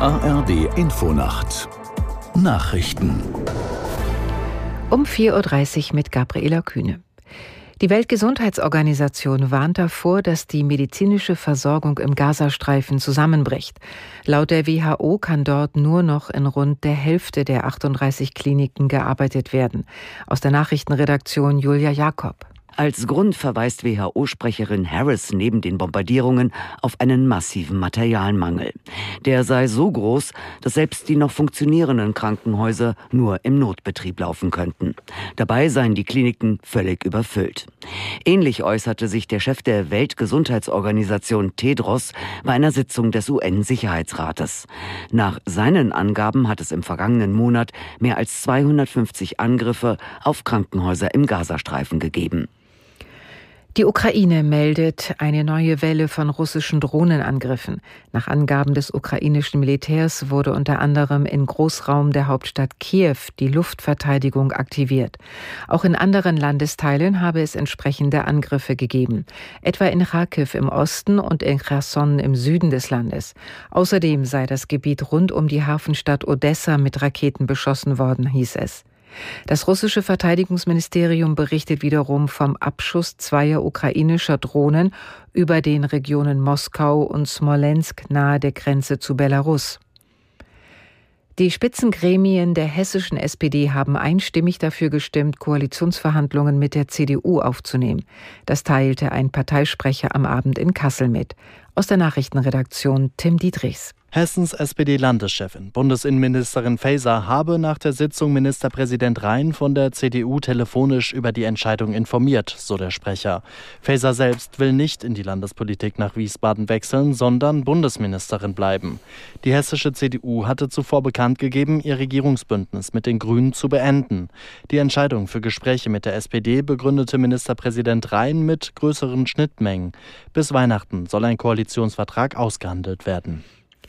ARD Infonacht Nachrichten um 4.30 Uhr mit Gabriela Kühne. Die Weltgesundheitsorganisation warnt davor, dass die medizinische Versorgung im Gazastreifen zusammenbricht. Laut der WHO kann dort nur noch in rund der Hälfte der 38 Kliniken gearbeitet werden. Aus der Nachrichtenredaktion Julia Jakob. Als Grund verweist WHO-Sprecherin Harris neben den Bombardierungen auf einen massiven Materialmangel. Der sei so groß, dass selbst die noch funktionierenden Krankenhäuser nur im Notbetrieb laufen könnten. Dabei seien die Kliniken völlig überfüllt. Ähnlich äußerte sich der Chef der Weltgesundheitsorganisation Tedros bei einer Sitzung des UN-Sicherheitsrates. Nach seinen Angaben hat es im vergangenen Monat mehr als 250 Angriffe auf Krankenhäuser im Gazastreifen gegeben. Die Ukraine meldet eine neue Welle von russischen Drohnenangriffen. Nach Angaben des ukrainischen Militärs wurde unter anderem in Großraum der Hauptstadt Kiew die Luftverteidigung aktiviert. Auch in anderen Landesteilen habe es entsprechende Angriffe gegeben, etwa in Kharkiv im Osten und in Cherson im Süden des Landes. Außerdem sei das Gebiet rund um die Hafenstadt Odessa mit Raketen beschossen worden, hieß es. Das russische Verteidigungsministerium berichtet wiederum vom Abschuss zweier ukrainischer Drohnen über den Regionen Moskau und Smolensk nahe der Grenze zu Belarus. Die Spitzengremien der hessischen SPD haben einstimmig dafür gestimmt, Koalitionsverhandlungen mit der CDU aufzunehmen. Das teilte ein Parteisprecher am Abend in Kassel mit. Aus der Nachrichtenredaktion Tim Dietrichs. Hessens SPD-Landeschefin, Bundesinnenministerin Faeser, habe nach der Sitzung Ministerpräsident Rhein von der CDU telefonisch über die Entscheidung informiert, so der Sprecher. Faeser selbst will nicht in die Landespolitik nach Wiesbaden wechseln, sondern Bundesministerin bleiben. Die hessische CDU hatte zuvor bekannt gegeben, ihr Regierungsbündnis mit den Grünen zu beenden. Die Entscheidung für Gespräche mit der SPD begründete Ministerpräsident Rhein mit größeren Schnittmengen. Bis Weihnachten soll ein Koalitionsvertrag ausgehandelt werden.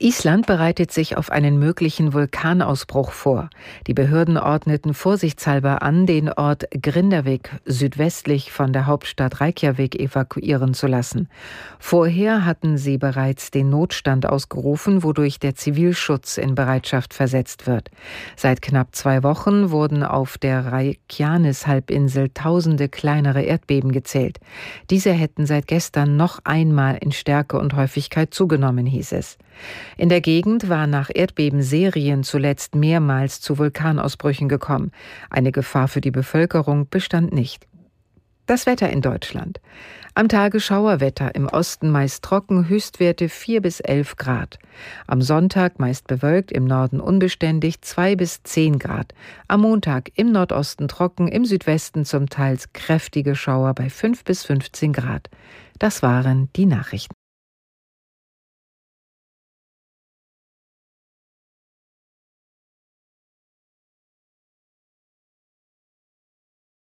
Island bereitet sich auf einen möglichen Vulkanausbruch vor. Die Behörden ordneten vorsichtshalber an, den Ort Grindavik südwestlich von der Hauptstadt Reykjavik evakuieren zu lassen. Vorher hatten sie bereits den Notstand ausgerufen, wodurch der Zivilschutz in Bereitschaft versetzt wird. Seit knapp zwei Wochen wurden auf der Reykjanes-Halbinsel tausende kleinere Erdbeben gezählt. Diese hätten seit gestern noch einmal in Stärke und Häufigkeit zugenommen, hieß es. In der Gegend war nach Erdbebenserien zuletzt mehrmals zu Vulkanausbrüchen gekommen. Eine Gefahr für die Bevölkerung bestand nicht. Das Wetter in Deutschland. Am Tage Schauerwetter, im Osten meist trocken, Höchstwerte 4 bis 11 Grad. Am Sonntag meist bewölkt, im Norden unbeständig 2 bis 10 Grad. Am Montag im Nordosten trocken, im Südwesten zum Teil kräftige Schauer bei 5 bis 15 Grad. Das waren die Nachrichten.